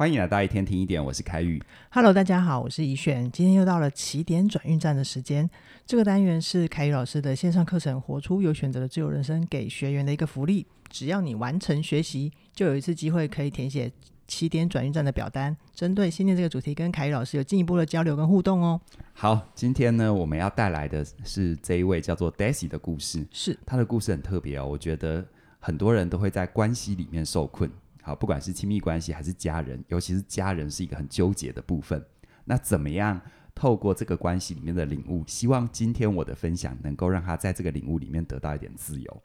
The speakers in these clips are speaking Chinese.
欢迎来到一天听一点，我是凯宇。Hello，大家好，我是怡璇。今天又到了起点转运站的时间。这个单元是凯宇老师的线上课程《活出有选择的自由人生》给学员的一个福利。只要你完成学习，就有一次机会可以填写起点转运站的表单，针对信念这个主题，跟凯宇老师有进一步的交流跟互动哦。好，今天呢，我们要带来的是这一位叫做 Daisy 的故事。是，他的故事很特别哦。我觉得很多人都会在关系里面受困。好，不管是亲密关系还是家人，尤其是家人是一个很纠结的部分。那怎么样透过这个关系里面的领悟，希望今天我的分享能够让他在这个领悟里面得到一点自由。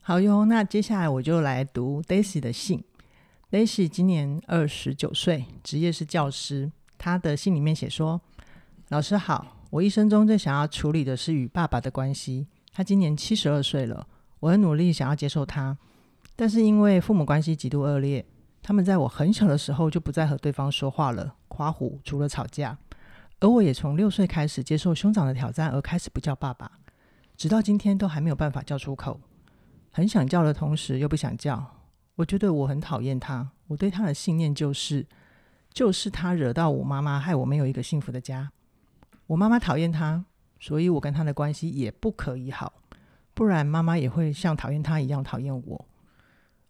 好哟，那接下来我就来读 Daisy 的信。Daisy 今年二十九岁，职业是教师。他的信里面写说：“老师好，我一生中最想要处理的是与爸爸的关系。他今年七十二岁了，我很努力想要接受他。”但是因为父母关系极度恶劣，他们在我很小的时候就不再和对方说话了，夸胡除了吵架。而我也从六岁开始接受兄长的挑战，而开始不叫爸爸，直到今天都还没有办法叫出口。很想叫的同时又不想叫。我觉得我很讨厌他，我对他的信念就是，就是他惹到我妈妈，害我没有一个幸福的家。我妈妈讨厌他，所以我跟他的关系也不可以好，不然妈妈也会像讨厌他一样讨厌我。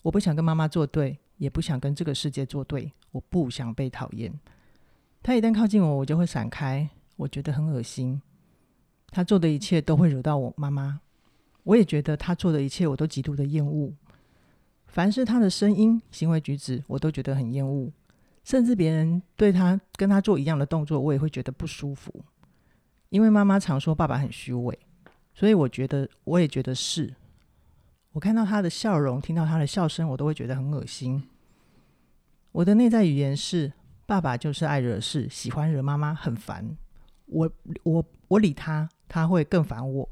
我不想跟妈妈作对，也不想跟这个世界作对。我不想被讨厌。他一旦靠近我，我就会闪开。我觉得很恶心。他做的一切都会惹到我妈妈。我也觉得他做的一切我都极度的厌恶。凡是他的声音、行为举止，我都觉得很厌恶。甚至别人对他跟他做一样的动作，我也会觉得不舒服。因为妈妈常说爸爸很虚伪，所以我觉得我也觉得是。我看到他的笑容，听到他的笑声，我都会觉得很恶心。我的内在语言是：爸爸就是爱惹事，喜欢惹妈妈，很烦。我我我理他，他会更烦我，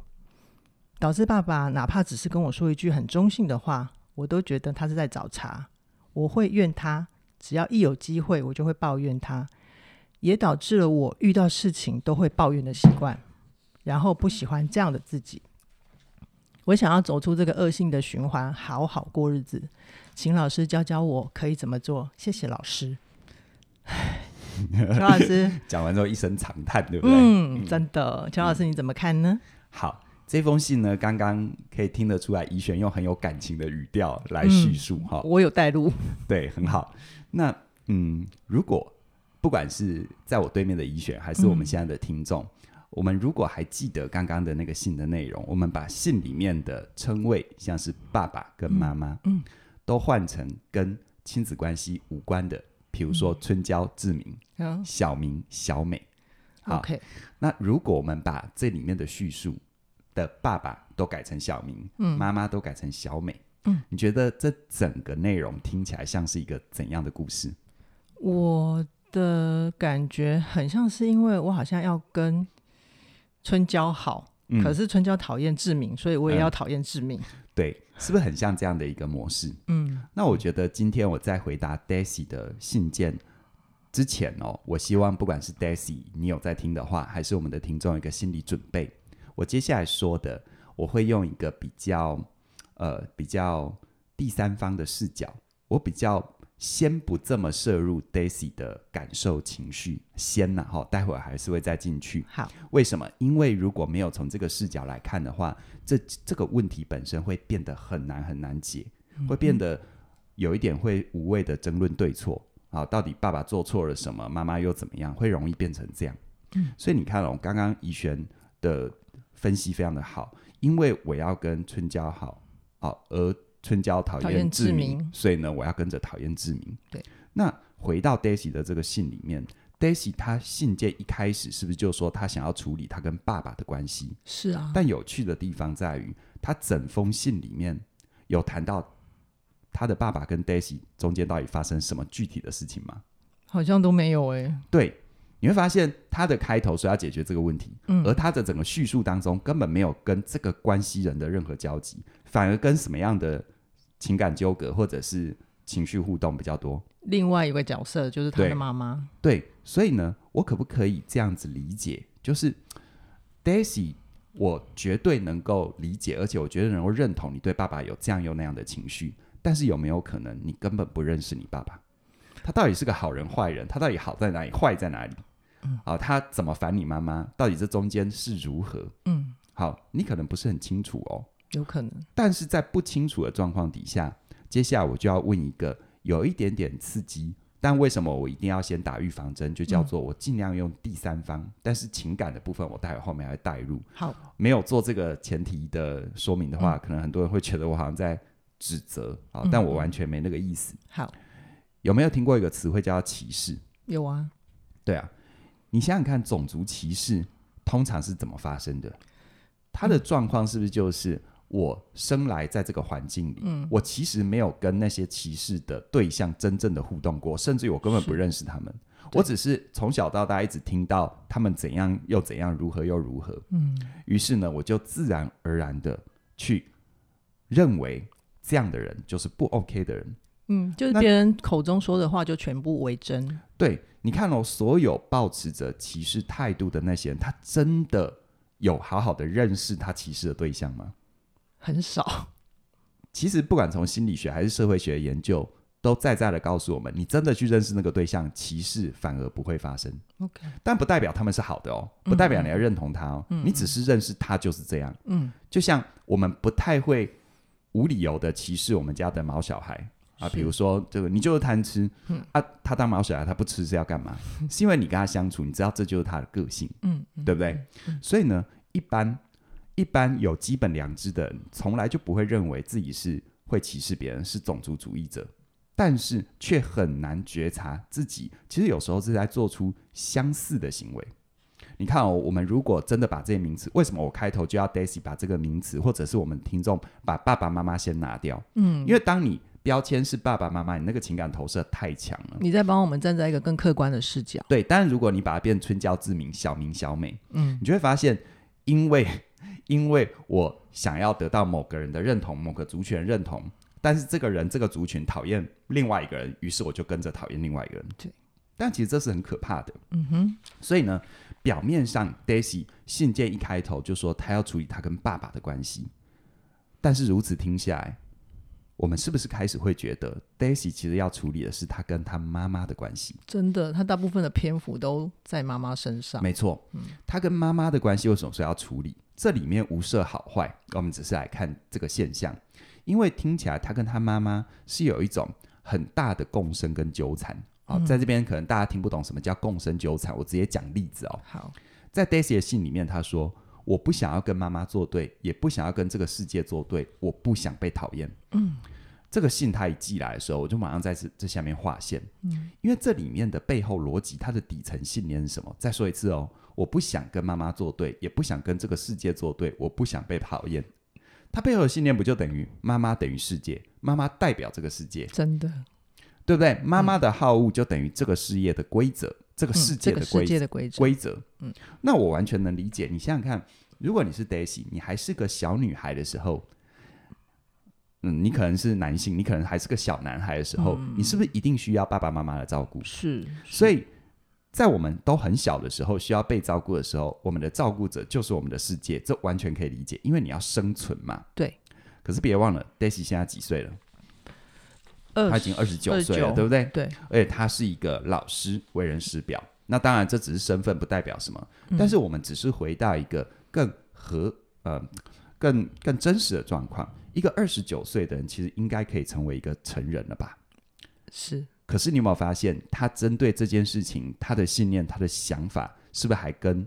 导致爸爸哪怕只是跟我说一句很中性的话，我都觉得他是在找茬。我会怨他，只要一有机会，我就会抱怨他，也导致了我遇到事情都会抱怨的习惯，然后不喜欢这样的自己。我想要走出这个恶性的循环，好好过日子，请老师教教我可以怎么做。谢谢老师。乔老师讲完之后一声长叹，对不对？嗯，真的。乔老师你怎么看呢？好，这封信呢，刚刚可以听得出来，怡璇用很有感情的语调来叙述哈、嗯。我有带入，对，很好。那嗯，如果不管是在我对面的怡璇，还是我们现在的听众。嗯我们如果还记得刚刚的那个信的内容，我们把信里面的称谓，像是爸爸跟妈妈，嗯，嗯都换成跟亲子关系无关的，比如说春娇、志明、嗯、小明、小美。，OK。那如果我们把这里面的叙述的爸爸都改成小明，嗯，妈妈都改成小美，嗯，你觉得这整个内容听起来像是一个怎样的故事？我的感觉很像是，因为我好像要跟。春娇好，可是春娇讨厌志明，所以我也要讨厌志明。嗯，对，是不是很像这样的一个模式？嗯，那我觉得今天我在回答 Daisy 的信件之前哦，我希望不管是 Daisy 你有在听的话，还是我们的听众有一个心理准备，我接下来说的，我会用一个比较呃比较第三方的视角，我比较。先不这么摄入 Daisy 的感受情绪，先呐哈，待会儿还是会再进去。好，为什么？因为如果没有从这个视角来看的话，这这个问题本身会变得很难很难解，嗯、会变得有一点会无谓的争论对错啊，到底爸爸做错了什么，妈妈又怎么样，会容易变成这样。嗯，所以你看哦，刚刚怡璇的分析非常的好，因为我要跟春娇好，好而。春娇讨厌志明，所以呢，我要跟着讨厌志明。对，那回到 Daisy 的这个信里面，Daisy 她信件一开始是不是就说她想要处理她跟爸爸的关系？是啊。但有趣的地方在于，她整封信里面有谈到她的爸爸跟 Daisy 中间到底发生什么具体的事情吗？好像都没有哎、欸。对，你会发现他的开头说要解决这个问题，嗯，而他的整个叙述当中根本没有跟这个关系人的任何交集，反而跟什么样的？情感纠葛或者是情绪互动比较多。另外一个角色就是他的妈妈。对，所以呢，我可不可以这样子理解？就是 Daisy，我绝对能够理解，而且我绝对能够认同你对爸爸有这样又那样的情绪。但是有没有可能你根本不认识你爸爸？他到底是个好人坏人？他到底好在哪里，坏在哪里？嗯，啊，他怎么烦你妈妈？到底这中间是如何？嗯，好，你可能不是很清楚哦，有可能。但是在不清楚的状况底下，接下来我就要问一个有一点点刺激，但为什么我一定要先打预防针？就叫做我尽量用第三方，嗯、但是情感的部分我待会后面还会带入。好，没有做这个前提的说明的话，嗯、可能很多人会觉得我好像在指责啊，但我完全没那个意思。好，有没有听过一个词汇叫歧视？有啊，对啊。你想想看，种族歧视通常是怎么发生的？它的状况是不是就是我生来在这个环境里，嗯，我其实没有跟那些歧视的对象真正的互动过，甚至于我根本不认识他们，我只是从小到大一直听到他们怎样又怎样，如何又如何，嗯，于是呢，我就自然而然的去认为这样的人就是不 OK 的人，嗯，就是别人口中说的话就全部为真，对。你看哦，所有抱持着歧视态度的那些人，他真的有好好的认识他歧视的对象吗？很少。其实，不管从心理学还是社会学的研究，都在在的告诉我们，你真的去认识那个对象，歧视反而不会发生。OK，但不代表他们是好的哦，不代表你要认同他哦。嗯，你只是认识他就是这样。嗯，就像我们不太会无理由的歧视我们家的毛小孩。啊，比如说这个，你就是贪吃，嗯、啊，他当毛小孩，他不吃是要干嘛？嗯、是因为你跟他相处，你知道这就是他的个性，嗯，对不对？嗯嗯、所以呢，一般一般有基本良知的人，从来就不会认为自己是会歧视别人，是种族主义者，但是却很难觉察自己其实有时候是在做出相似的行为。你看哦，我们如果真的把这些名词，为什么我开头就要 Daisy 把这个名词，或者是我们听众把爸爸妈妈先拿掉？嗯，因为当你标签是爸爸妈妈，你那个情感投射太强了。你在帮我们站在一个更客观的视角。对，但是如果你把它变春娇之名，小明小美，嗯，你就会发现，因为因为我想要得到某个人的认同，某个族群认同，但是这个人这个族群讨厌另外一个人，于是我就跟着讨厌另外一个人。对，但其实这是很可怕的。嗯哼，所以呢，表面上 Daisy 信件一开头就说他要处理他跟爸爸的关系，但是如此听下来。我们是不是开始会觉得，Daisy 其实要处理的是他跟他妈妈的关系？真的，他大部分的篇幅都在妈妈身上。没错，嗯，他跟妈妈的关系为什么说要处理？这里面无色好坏，我们只是来看这个现象。因为听起来他跟他妈妈是有一种很大的共生跟纠缠。好，在这边可能大家听不懂什么叫共生纠缠，我直接讲例子哦。好，在 Daisy 的信里面，他说。我不想要跟妈妈作对，也不想要跟这个世界作对。我不想被讨厌。嗯，这个信他一寄来的时候，我就马上在这这下面划线。嗯，因为这里面的背后逻辑，它的底层信念是什么？再说一次哦，我不想跟妈妈作对，也不想跟这个世界作对。我不想被讨厌。他背后的信念不就等于妈妈等于世界？妈妈代表这个世界，真的，对不对？妈妈的好恶就等于这个事业的规则。这个世界的规则，规则，规则，嗯，那我完全能理解。你想想看，如果你是 Daisy，你还是个小女孩的时候，嗯，你可能是男性，你可能还是个小男孩的时候，嗯，你是不是一定需要爸爸妈妈的照顾？是，是。所以在我们都很小的时候，需要被照顾的时候，我们的照顾者就是我们的世界，这完全可以理解，因为你要生存嘛。对。可是别忘了，Daisy 现在几岁了？他已经二十九岁了，九对不对？对，而且他是一个老师，为人师表。那当然，这只是身份，不代表什么。嗯、但是我们只是回到一个更和呃更更真实的状况。一个二十九岁的人，其实应该可以成为一个成人了吧？是。可是你有没有发现，他针对这件事情，他的信念、他的想法，是不是还跟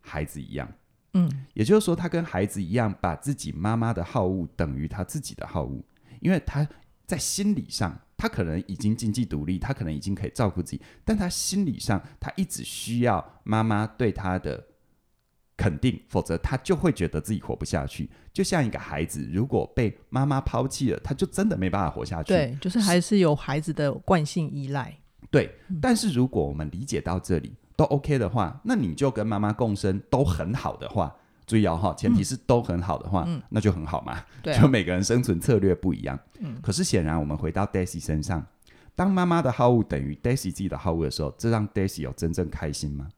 孩子一样？嗯。也就是说，他跟孩子一样，把自己妈妈的好恶等于他自己的好恶，因为他。在心理上，他可能已经经济独立，他可能已经可以照顾自己，但他心理上，他一直需要妈妈对他的肯定，否则他就会觉得自己活不下去。就像一个孩子，如果被妈妈抛弃了，他就真的没办法活下去。对，就是还是有孩子的惯性依赖。对，但是如果我们理解到这里都 OK 的话，那你就跟妈妈共生都很好的话。注意哦，前提是都很好的话，嗯、那就很好嘛。对啊、就每个人生存策略不一样。嗯、可是显然，我们回到 Daisy 身上，当妈妈的好物等于 Daisy 自己的好物的时候，这让 Daisy 有真正开心吗？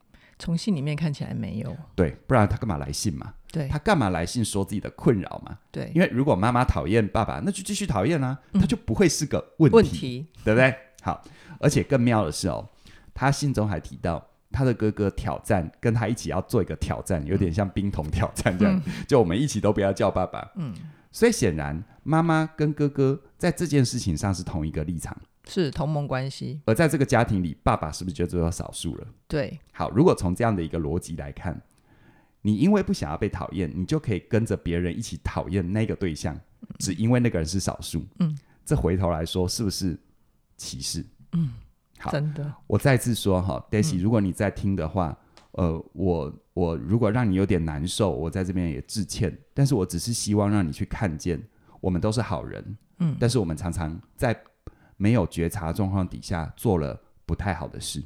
从信里面看起来没有。对，不然他干嘛来信嘛？对，他干嘛来信说自己的困扰嘛？对，因为如果妈妈讨厌爸爸，那就继续讨厌啊，他就不会是个问题，问题对不对？好，而且更妙的是哦，他信中还提到他的哥哥挑战跟他一起要做一个挑战，有点像冰桶挑战这样，嗯、就我们一起都不要叫爸爸。嗯，所以显然妈妈跟哥哥在这件事情上是同一个立场。是同盟关系，而在这个家庭里，爸爸是不是就只有少数了？对，好，如果从这样的一个逻辑来看，你因为不想要被讨厌，你就可以跟着别人一起讨厌那个对象，嗯、只因为那个人是少数。嗯，这回头来说是不是歧视？嗯，好，真的。我再次说哈，Daisy，如果你在听的话，嗯、呃，我我如果让你有点难受，我在这边也致歉，但是我只是希望让你去看见，我们都是好人。嗯，但是我们常常在。没有觉察状况底下做了不太好的事。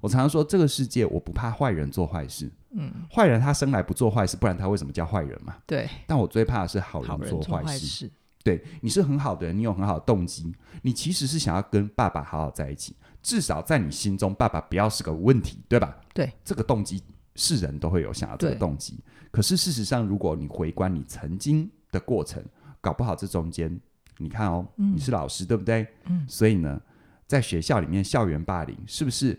我常常说，这个世界我不怕坏人做坏事。嗯，坏人他生来不做坏事，不然他为什么叫坏人嘛？对。但我最怕的是好人做坏事。对，你是很好的人，你有很好的动机，你其实是想要跟爸爸好好在一起，至少在你心中，爸爸不要是个问题，对吧？对。这个动机是人都会有想要这个动机。可是事实上，如果你回观你曾经的过程，搞不好这中间。你看哦，嗯、你是老师对不对？嗯，所以呢，在学校里面校园霸凌，是不是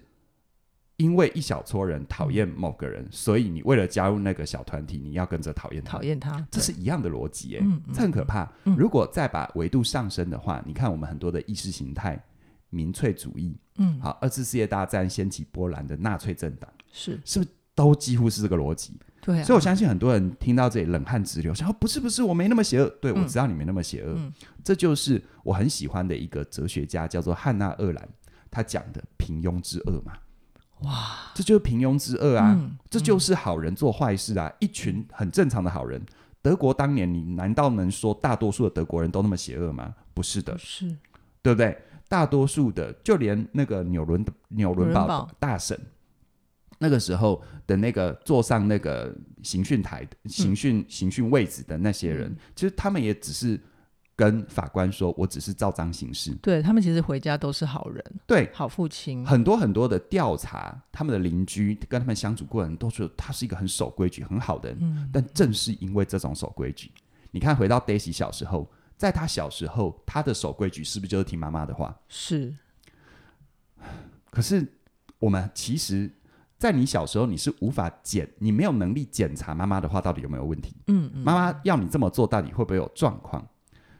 因为一小撮人讨厌某个人，所以你为了加入那个小团体，你要跟着讨厌他？讨厌他，这是一样的逻辑哎，这很可怕。嗯、如果再把维度上升的话，嗯、你看我们很多的意识形态，民粹主义，嗯，好，二次世界大战掀起波澜的纳粹政党，是。是不是都几乎是这个逻辑？对、啊，所以我相信很多人听到这里冷汗直流，想说不是不是，我没那么邪恶。对，我知道你没那么邪恶，这就是我很喜欢的一个哲学家，叫做汉娜·鄂兰，他讲的平庸之恶嘛。哇，这就是平庸之恶啊，嗯、这就是好人做坏事啊，嗯、一群很正常的好人。德国当年，你难道能说大多数的德国人都那么邪恶吗？不是的，是，对不对？大多数的，就连那个纽伦纽伦堡大审。那个时候的那个坐上那个刑讯台、刑讯刑讯位置的那些人，嗯、其实他们也只是跟法官说：“我只是照章行事。”对，他们其实回家都是好人，对，好父亲。很多很多的调查，他们的邻居跟他们相处过的人都说他是一个很守规矩、很好的人。嗯、但正是因为这种守规矩，你看，回到 Daisy 小时候，在他小时候，他的守规矩是不是就是听妈妈的话？是。可是我们其实。在你小时候，你是无法检，你没有能力检查妈妈的话到底有没有问题。嗯，嗯，妈妈要你这么做，到底会不会有状况？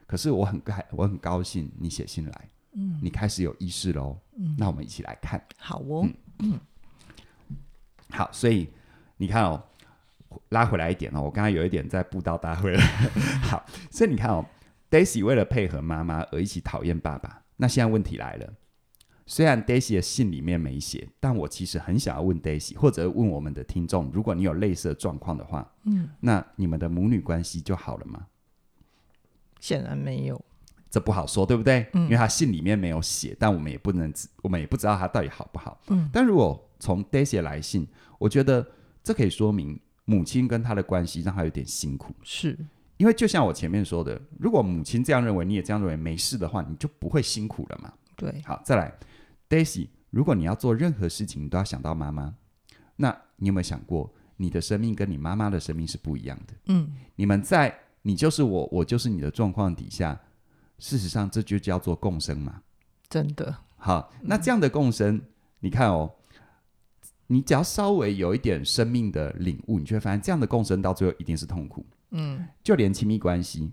可是我很开，我很高兴你写信来，嗯，你开始有意识喽。嗯，那我们一起来看。好哦，嗯，嗯，好，所以你看哦，拉回来一点哦，我刚才有一点在布道大会了。好，所以你看哦，Daisy 为了配合妈妈而一起讨厌爸爸，那现在问题来了。虽然 Daisy 的信里面没写，但我其实很想要问 Daisy，或者问我们的听众，如果你有类似的状况的话，嗯，那你们的母女关系就好了吗？显然没有，这不好说，对不对？嗯，因为他信里面没有写，但我们也不能，我们也不知道他到底好不好。嗯，但如果从 Daisy 来信，我觉得这可以说明母亲跟他的关系让他有点辛苦，是因为就像我前面说的，如果母亲这样认为，你也这样认为，没事的话，你就不会辛苦了嘛。对，好，再来。Daisy，如果你要做任何事情，你都要想到妈妈。那你有没有想过，你的生命跟你妈妈的生命是不一样的？嗯，你们在你就是我，我就是你的状况底下，事实上这就叫做共生嘛。真的。好，那这样的共生，嗯、你看哦，你只要稍微有一点生命的领悟，你就会发现，这样的共生到最后一定是痛苦。嗯，就连亲密关系。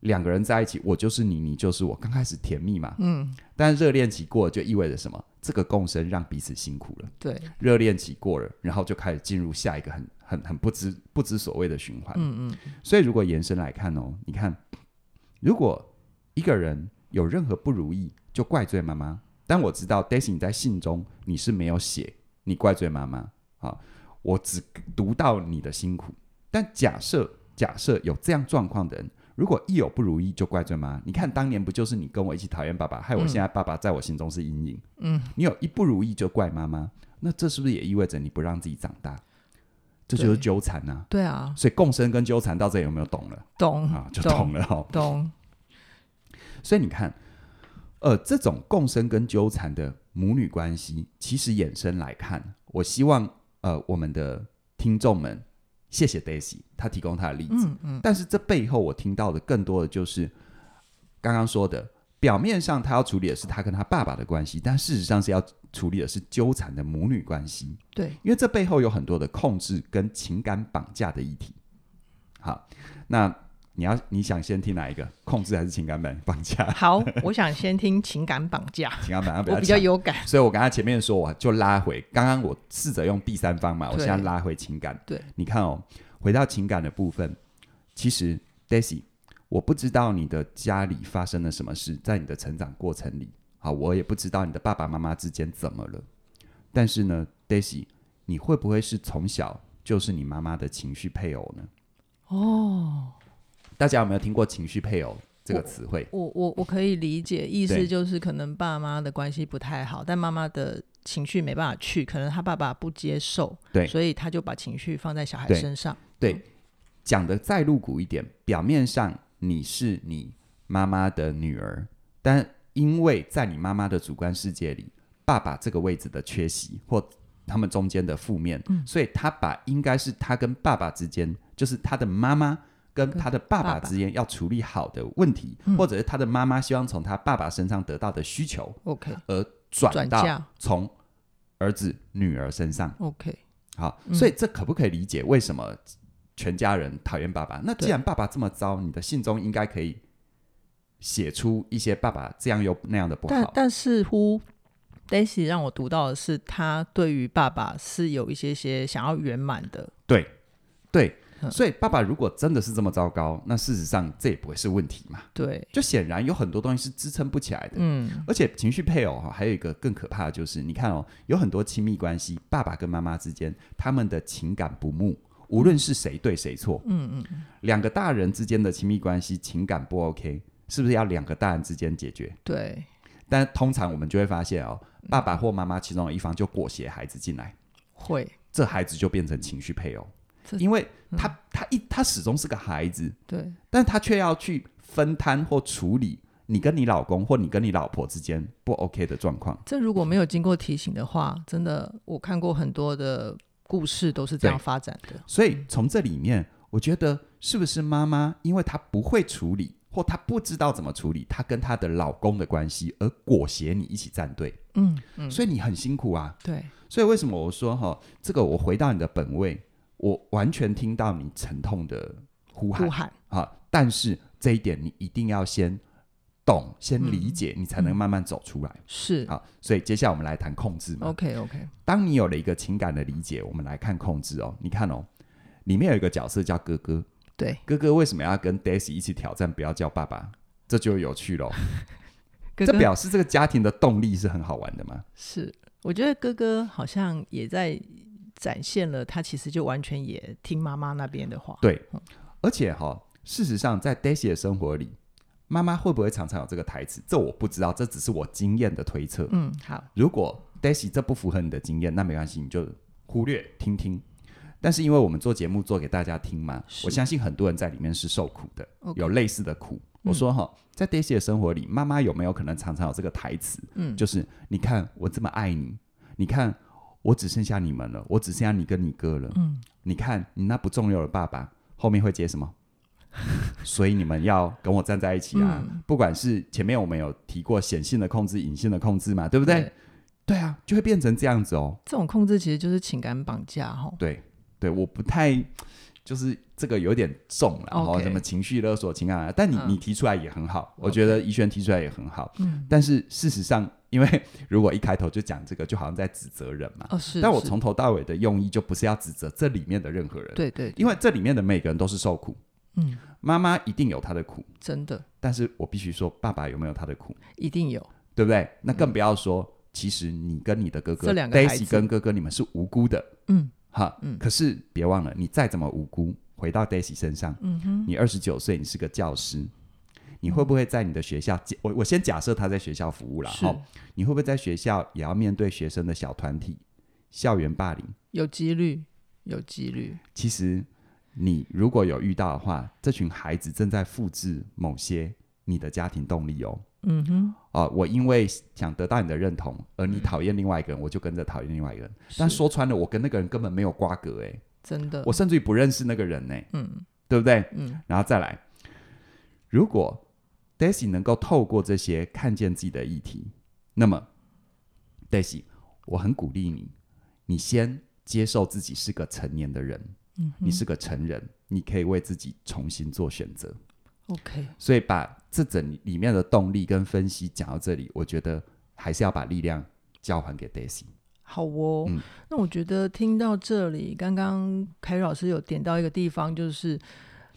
两个人在一起，我就是你，你就是我。刚开始甜蜜嘛，嗯，但热恋期过了就意味着什么？这个共生让彼此辛苦了。对，热恋期过了，然后就开始进入下一个很、很、很不知不知所谓的循环。嗯嗯。所以如果延伸来看哦，你看，如果一个人有任何不如意，就怪罪妈妈。但我知道，Daisy 你在信中你是没有写你怪罪妈妈啊，我只读到你的辛苦。但假设假设有这样状况的人。如果一有不如意就怪罪妈，你看当年不就是你跟我一起讨厌爸爸，害我现在爸爸在我心中是阴影。嗯，你有一不如意就怪妈妈，那这是不是也意味着你不让自己长大？这就是纠缠呐。对啊，所以共生跟纠缠到这里有没有懂了？懂啊，就懂了哦。懂。所以你看，呃，这种共生跟纠缠的母女关系，其实衍生来看，我希望呃我们的听众们。谢谢 Daisy，他提供他的例子。嗯嗯、但是这背后我听到的更多的就是刚刚说的表面上他要处理的是他跟他爸爸的关系，但事实上是要处理的是纠缠的母女关系。对，因为这背后有很多的控制跟情感绑架的议题。好，那你要你想先听哪一个？控制还是情感绑绑架？好，我想先听情感绑架。情感绑架比较我比较有感，所以我刚才前面说，我就拉回刚刚我试着用第三方嘛，我现在拉回情感。对，你看哦，回到情感的部分，其实 Daisy，我不知道你的家里发生了什么事，在你的成长过程里，好，我也不知道你的爸爸妈妈之间怎么了。但是呢，Daisy，你会不会是从小就是你妈妈的情绪配偶呢？哦，大家有没有听过“情绪配偶”这个词汇？我我我可以理解，意思就是可能爸妈的关系不太好，但妈妈的情绪没办法去，可能他爸爸不接受，对。所以他就把情绪放在小孩身上。对，讲的再露骨一点，表面上你是你妈妈的女儿，但因为在你妈妈的主观世界里，爸爸这个位置的缺席或他们中间的负面，嗯。所以他把应该是他跟爸爸之间，就是他的妈妈跟他的爸爸之间要处理好的问题，嗯或者是他的妈妈希望从他爸爸身上得到的需求，OK 而转到从儿子女儿身上。OK，好，嗯所以这可不可以理解为什么全家人讨厌爸爸？那既然爸爸这么糟，你的信中应该可以写出一些爸爸这样又那样的不好。但但似乎 Daisy 让我读到的是，他对于爸爸是有一些些想要圆满的。对对，嗯。所以爸爸如果真的是这么糟糕，那事实上这也不会是问题嘛。对，就显然有很多东西是支撑不起来的。嗯，而且情绪配偶哈，还有一个更可怕的就是，你看哦，有很多亲密关系，爸爸跟妈妈之间，他们的情感不睦，无论是谁对谁错，嗯嗯嗯，两个大人之间的亲密关系情感不 OK，是不是要两个大人之间解决？对，但通常我们就会发现哦，爸爸或妈妈其中有一方就裹挟孩子进来，会，这孩子就变成情绪配偶，这因为他、他一他始终是个孩子，对，但他却要去分摊或处理你跟你老公或你跟你老婆之间不 OK 的状况。这如果没有经过提醒的话，真的我看过很多的故事都是这样发展的。所以从这里面，我觉得是不是妈妈，因为她不会处理，或她不知道怎么处理她跟她的老公的关系，而裹挟你一起站队，嗯嗯，所以你很辛苦啊。对，所以为什么我说哈，这个我回到你的本位，我完全听到你沉痛的呼喊呼喊，啊，但是这一点你一定要先懂，先理解，嗯你才能慢慢走出来。是啊，所以接下来我们来谈控制嘛。OK OK，当你有了一个情感的理解，我们来看控制哦。你看哦，里面有一个角色叫哥哥，对，哥哥为什么要跟 Daisy 一起挑战不要叫爸爸？这就有趣喽。哥哥这表示这个家庭的动力是很好玩的吗？是，我觉得哥哥好像也在展现了他其实就完全也听妈妈那边的话。对，而且哈、哦，事实上在 Daisy 的生活里，妈妈会不会常常有这个台词？这我不知道，这只是我经验的推测。嗯，好，如果 Daisy 这不符合你的经验，那没关系，你就忽略听听。但是因为我们做节目做给大家听嘛，我相信很多人在里面是受苦的有类似的苦。我说哈，在 Daisy 的生活里，妈妈有没有可能常常有这个台词？嗯，就是你看我这么爱你，你看我只剩下你们了，我只剩下你跟你哥了。嗯，你看你那不重要的爸爸后面会接什么？所以你们要跟我站在一起啊！嗯不管是前面我们有提过显性的控制、隐性的控制嘛，对不对？对对啊，就会变成这样子哦。这种控制其实就是情感绑架哈。对对，我不太就是这个有点重了，然后什么情绪勒索、情感啊，但你、嗯。你提出来也很好，我觉得怡萱提出来也很好。嗯，但是事实上，因为 如果一开头就讲这个，就好像在指责人嘛。哦是，但我从头到尾的用意就不是要指责这里面的任何人，，对对，因为这里面的每个人都是受苦，嗯，妈妈一定有她的苦，真的。但是我必须说，爸爸有没有他的苦，一定有。对不对？那更不要说，其实你跟你的哥哥嗯这两个孩 Daisy 子跟哥哥，你们是无辜的，嗯哈，嗯可是别忘了，你再怎么无辜，回到 Daisy 身上，嗯哼，你二十九岁，你是个教师，你会不会在你的学校？我我先假设他在学校服务了是哈，你会不会在学校也要面对学生的小团体、校园霸凌？有几率，有几率。其实你如果有遇到的话，这群孩子正在复制某些你的家庭动力哦。嗯哼，啊，我因为想得到你的认同，而你讨厌另外一个人，我就跟着讨厌另外一个人。但说穿了，我跟那个人根本没有瓜葛，哎，真的，我甚至于不认识那个人呢，嗯。对不对？嗯。然后再来，如果 Daisy 能够透过这些看见自己的议题，那么 Daisy，我很鼓励你，你先接受自己是个成年的人，嗯，你是个成人，你可以为自己重新做选择。OK，所以把这整里面的动力跟分析讲到这里，我觉得还是要把力量交还给 Daisy。好哦，嗯，那我觉得听到这里，刚刚凯瑞老师有点到一个地方，就是。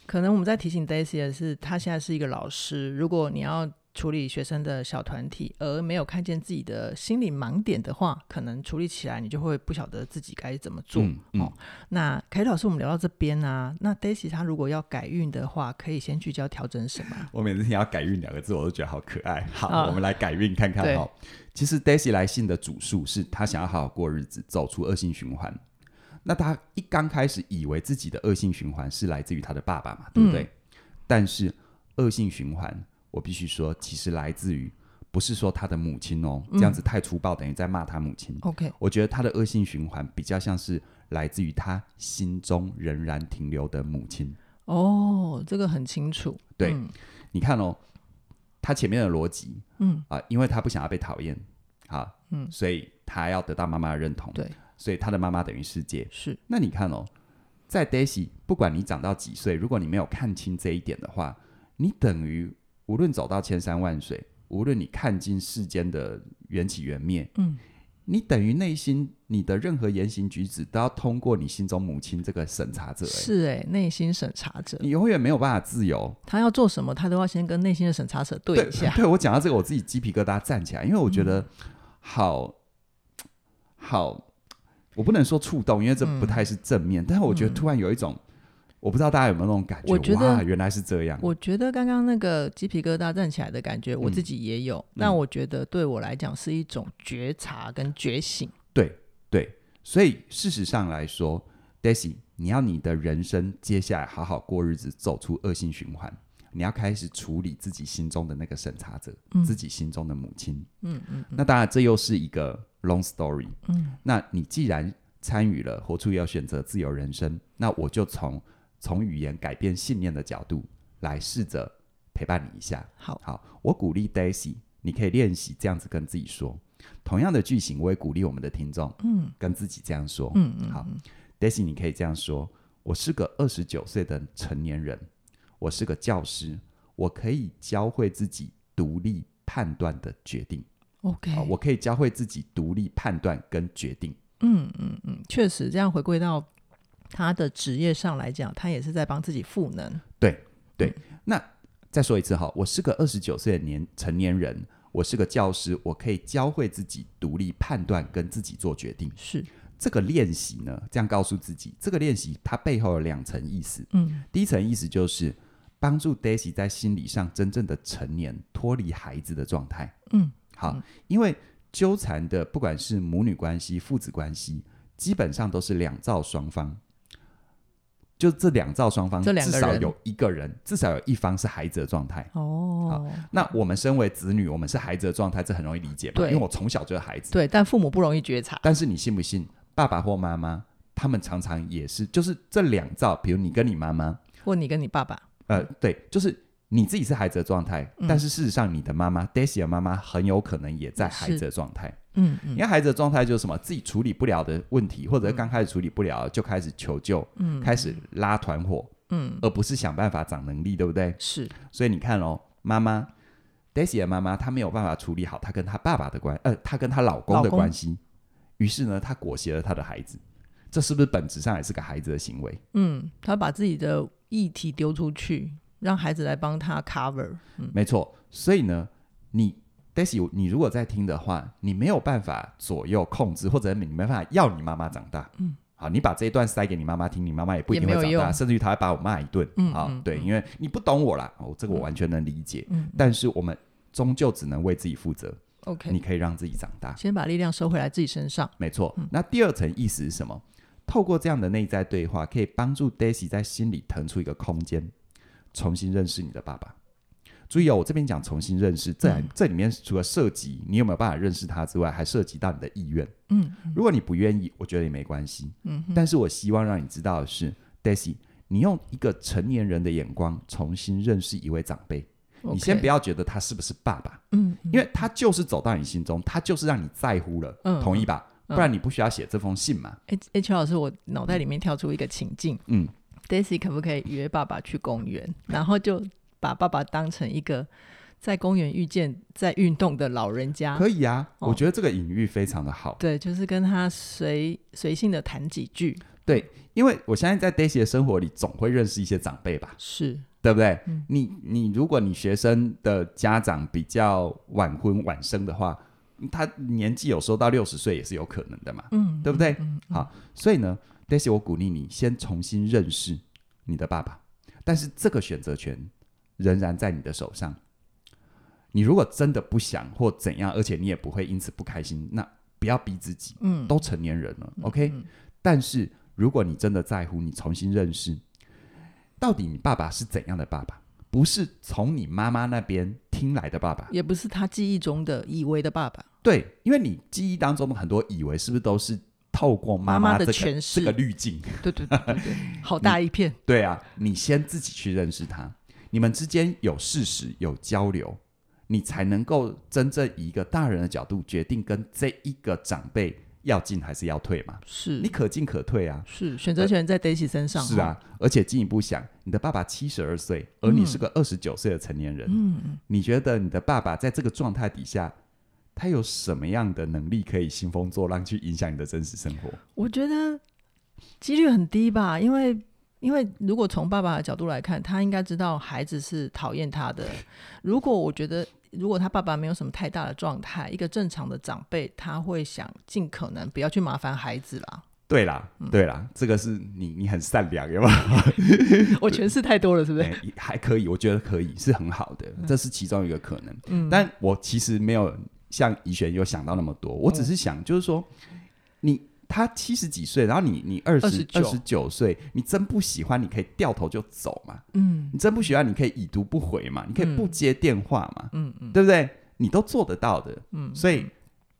可能我们在提醒 Daisy 的是，他现在是一个老师。如果你要处理学生的小团体，而没有看见自己的心理盲点的话，可能处理起来你就会不晓得自己该怎么做。嗯嗯、哦，那凯老师，我们聊到这边啊，那 Daisy 他如果要改运的话，可以先聚焦调整什么？我每次听到改运两个字，我都觉得好可爱。好，哦、我们来改运看看。哦，其实 Daisy 来信的主诉是他想要好好过日子，走出恶性循环。那他一刚开始以为自己的恶性循环是来自于他的爸爸嘛，对不对？嗯但是恶性循环，我必须说，其实来自于不是说他的母亲哦，这样子太粗暴，等于在骂他母亲。OK，我觉得他的恶性循环比较像是来自于他心中仍然停留的母亲。哦，这个很清楚。对，嗯、你看哦，他前面的逻辑，嗯啊，因为他不想要被讨厌，啊，嗯，所以他要得到妈妈的认同。对，所以他的妈妈等于世界。是，那你看哦。在 Daisy，不管你长到几岁，如果你没有看清这一点的话，你等于无论走到千山万水，无论你看尽世间的缘起缘灭，嗯，你等于内心你的任何言行举止都要通过你心中母亲这个审查者。是哎，内心审查者，你永远没有办法自由。他要做什么，他都要先跟内心的审查者对一下。对，对我讲到这个，我自己鸡皮疙瘩站起来，因为我觉得好、嗯、好。我不能说触动，因为这不太是正面。嗯、但是我觉得突然有一种，嗯、我不知道大家有没有那种感觉。我觉得哇，原来是这样。我觉得刚刚那个鸡皮疙瘩站起来的感觉，我自己也有。那、嗯、我觉得对我来讲是一种觉察跟觉醒。对对，所以事实上来说，Daisy，你要你的人生接下来好好过日子，走出恶性循环，你要开始处理自己心中的那个审查者，嗯、自己心中的母亲。嗯嗯。那当然，这又是一个。Long story，嗯，那你既然参与了活出要选择自由人生，那我就从从语言改变信念的角度来试着陪伴你一下。好，好，我鼓励 Daisy，你可以练习这样子跟自己说。同样的句型，我也鼓励我们的听众，嗯，跟自己这样说。嗯嗯，好，Daisy，你可以这样说：我是个二十九岁的成年人，我是个教师，我可以教会自己独立判断的决定。OK，我可以教会自己独立判断跟决定。嗯嗯嗯，确实，这样回归到他的职业上来讲，他也是在帮自己赋能。对对，那再说一次哈，我是个二十九岁的年成年人，我是个教师，我可以教会自己独立判断跟自己做决定。是这个练习呢，这样告诉自己，这个练习它背后有两层意思。嗯，第一层意思就是帮助 Daisy 在心理上真正的成年，脱离孩子的状态。嗯。好，因为纠缠的不管是母女关系、父子关系，基本上都是两造双方。就这两造双方，至少有一个人，至少有一方是孩子的状态。哦，那我们身为子女，我们是孩子的状态，这很容易理解吧？对，因为我从小就是孩子。对，但父母不容易觉察。但是你信不信，爸爸或妈妈，他们常常也是，就是这两造，比如你跟你妈妈，或你跟你爸爸，呃，对，就是。你自己是孩子的状态，嗯、但是事实上，你的妈妈 Daisy 的妈妈很有可能也在孩子的状态。嗯嗯，因为孩子的状态就是什么，自己处理不了的问题，或者刚开始处理不了，就开始求救，嗯，开始拉团伙，嗯，而不是想办法长能力，对不对？是。所以你看哦，妈妈 Daisy 的妈妈，她没有办法处理好她跟她爸爸的关，呃，她跟她老公的关系，于是呢，她裹挟了她的孩子，这是不是本质上也是个孩子的行为？嗯，她把自己的议题丢出去。让孩子来帮他 cover，嗯，没错。所以呢，你 Daisy，你如果在听的话，你没有办法左右控制，或者你没办法要你妈妈长大。嗯，好，你把这一段塞给你妈妈听，你妈妈也不一定会长大，甚至于她会把我骂一顿。嗯，好，对，因为你不懂我啦。哦，这个我完全能理解。嗯，但是我们终究只能为自己负责。OK，你可以让自己长大，先把力量收回来自己身上。没错。那第二层意思是什么？透过这样的内在对话，可以帮助 Daisy 在心里腾出一个空间。重新认识你的爸爸。注意哦，我这边讲重新认识，这、嗯、这里面除了涉及你有没有办法认识他之外，还涉及到你的意愿。嗯，嗯，如果你不愿意，我觉得也没关系。嗯，但是我希望让你知道的是，Daisy，你用一个成年人的眼光重新认识一位长辈，你先不要觉得他是不是爸爸，嗯，因为他就是走到你心中，他就是让你在乎了，嗯同意吧？嗯不然你不需要写这封信嘛。H H 老师，我脑袋里面跳出一个情境，嗯，Daisy 可不可以约爸爸去公园，然后就把爸爸当成一个在公园遇见在运动的老人家？可以啊，哦我觉得这个隐喻非常的好。对，就是跟他随随性的谈几句，对，因为我相信在 Daisy 的生活里，总会认识一些长辈吧，是，对不对？嗯你你如果你学生的家长比较晚婚晚生的话，他年纪有时候到六十岁也是有可能的嘛，嗯，对不对？嗯，嗯好，所以呢，Daisy，我鼓励你先重新认识你的爸爸，但是这个选择权仍然在你的手上。你如果真的不想或怎样，而且你也不会因此不开心，那不要逼自己，嗯，都成年人了，OK？嗯但是如果你真的在乎，你重新认识，到底你爸爸是怎样的爸爸？不是从你妈妈那边听来的爸爸，也不是他记忆中的以为的爸爸，对，因为你记忆当中的很多以为是不是都是透过妈妈妈的这个诠释这个滤镜？对对对对对，好大一片，对啊，你先自己去认识他，你们之间有事实有交流，你才能够真正以一个大人的角度决定跟这一个长辈要进还是要退嘛。是你可进可退啊。是选择权在 Daisy 身上，是啊，而且进一步想，你的爸爸七十二岁，而你是个二十九岁的成年人，嗯，你觉得你的爸爸在这个状态底下，他有什么样的能力可以兴风作浪去影响你的真实生活？我觉得几率很低吧，因为因为如果从爸爸的角度来看，他应该知道孩子是讨厌他的。如果我觉得，如果他爸爸没有什么太大的状态，一个正常的长辈，他会想尽可能不要去麻烦孩子啦。对啦，嗯对啦，这个是你你很善良，有没有？我诠释太多了，是不是？哎还可以，我觉得可以，是很好的，这是其中一个可能。嗯，但我其实没有像怡璇有想到那么多，我只是想，就是说，你他七十几岁，然后你你二十二十九岁，你真不喜欢，你可以掉头就走嘛。嗯你真不喜欢，你可以已读不回嘛，你可以不接电话嘛，嗯嗯对不对？你都做得到的，嗯，所以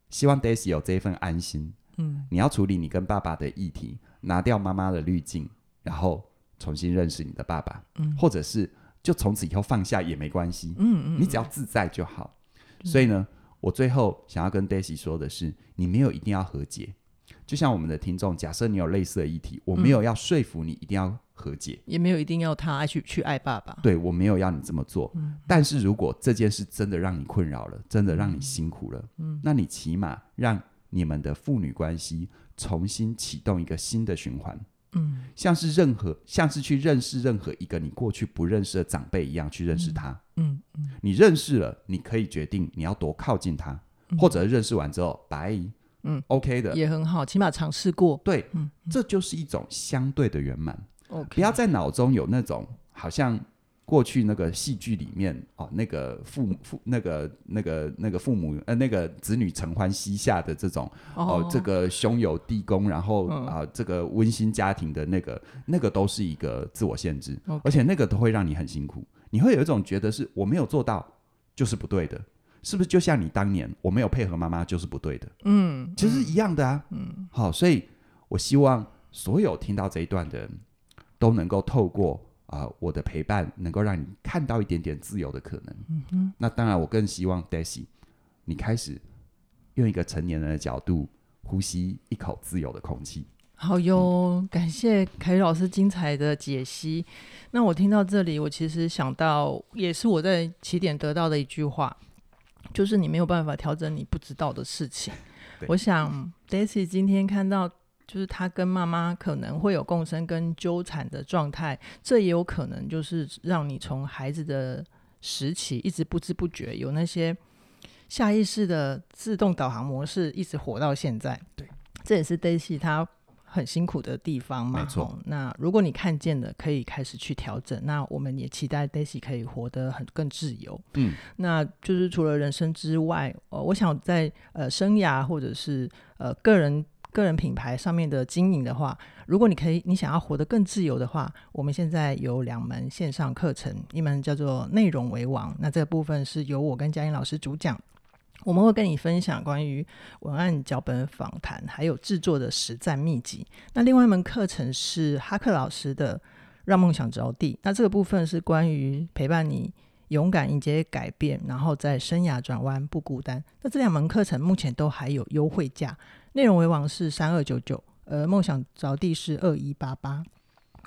希望 Daisy 有这一份安心。嗯你要处理你跟爸爸的议题，拿掉妈妈的滤镜，然后重新认识你的爸爸，嗯或者是就从此以后放下也没关系，嗯嗯，你只要自在就好。所以呢，我最后想要跟 Daisy 说的是，你没有一定要和解。就像我们的听众，假设你有类似的议题，我没有要说服你一定要和解，也没有一定要他爱去去爱爸爸。对我没有要你这么做。嗯。但是如果这件事真的让你困扰了，真的让你辛苦了，嗯。那你起码让你们的父女关系重新启动一个新的循环，嗯。像是任何像是去认识任何一个你过去不认识的长辈一样去认识他。嗯。嗯。你认识了，你可以决定你要多靠近他，或者认识完之后，拜，嗯，OK 的，也很好，起码尝试过。对，嗯这就是一种相对的圆满。OK，不要在脑中有那种好像过去那个戏剧里面哦，那个父母父那个那个那个父母呃那个子女承欢膝下的这种哦，这个兄友弟恭，然后嗯。啊、这个温馨家庭的那个那个都是一个自我限制。而且那个都会让你很辛苦，你会有一种觉得是我没有做到就是不对的，是不是？就像你当年我没有配合妈妈就是不对的，嗯，其实一样的啊。嗯好，所以我希望所有听到这一段的人都能够透过啊、呃我的陪伴，能够让你看到一点点自由的可能。嗯哼，那当然，我更希望 Daisy 你开始用一个成年人的角度呼吸一口自由的空气。好哟，感谢凯宇老师精彩的解析。那我听到这里，我其实想到，也是我在起点得到的一句话，就是你没有办法调整你不知道的事情。我想 Daisy 今天看到，就是他跟妈妈可能会有共生跟纠缠的状态，这也有可能就是让你从孩子的时期一直不知不觉有那些下意识的自动导航模式，一直活到现在。对，这也是 Daisy 他很辛苦的地方嘛。没错哦那如果你看见了，可以开始去调整。那我们也期待 Daisy 可以活得很更自由。嗯，那就是除了人生之外，呃，我想在呃生涯或者是呃个人个人品牌上面的经营的话，如果你可以你想要活得更自由的话，我们现在有两门线上课程，一门叫做内容为王，那这个部分是由我跟嘉音老师主讲。我们会跟你分享关于文案、脚本、访谈，还有制作的实战秘籍。那另外一门课程是哈克老师的《让梦想着地》，那这个部分是关于陪伴你勇敢迎接改变，然后在生涯转弯不孤单。那这两门课程目前都还有优惠价，内容为王是三二九九，而梦想着地是二一八八。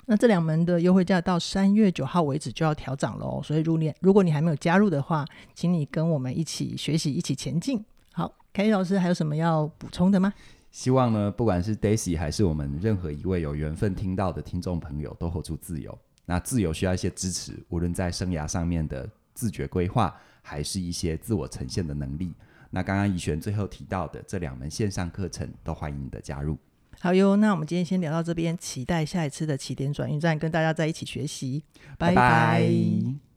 那这两门的优惠价到三月九号为止就要调涨了哦，所以如你如果你还没有加入的话，请你跟我们一起学习，一起前进。好，凯宇老师还有什么要补充的吗？希望呢，不管是 Daisy 还是我们任何一位有缘分听到的听众朋友，都活出自由。那自由需要一些支持，无论在生涯上面的自觉规划，还是一些自我呈现的能力。那刚刚怡璇最后提到的这两门线上课程，都欢迎你的加入。好哟，那我们今天先聊到这边，期待下一次的起点转运站跟大家在一起学习。拜拜。拜拜。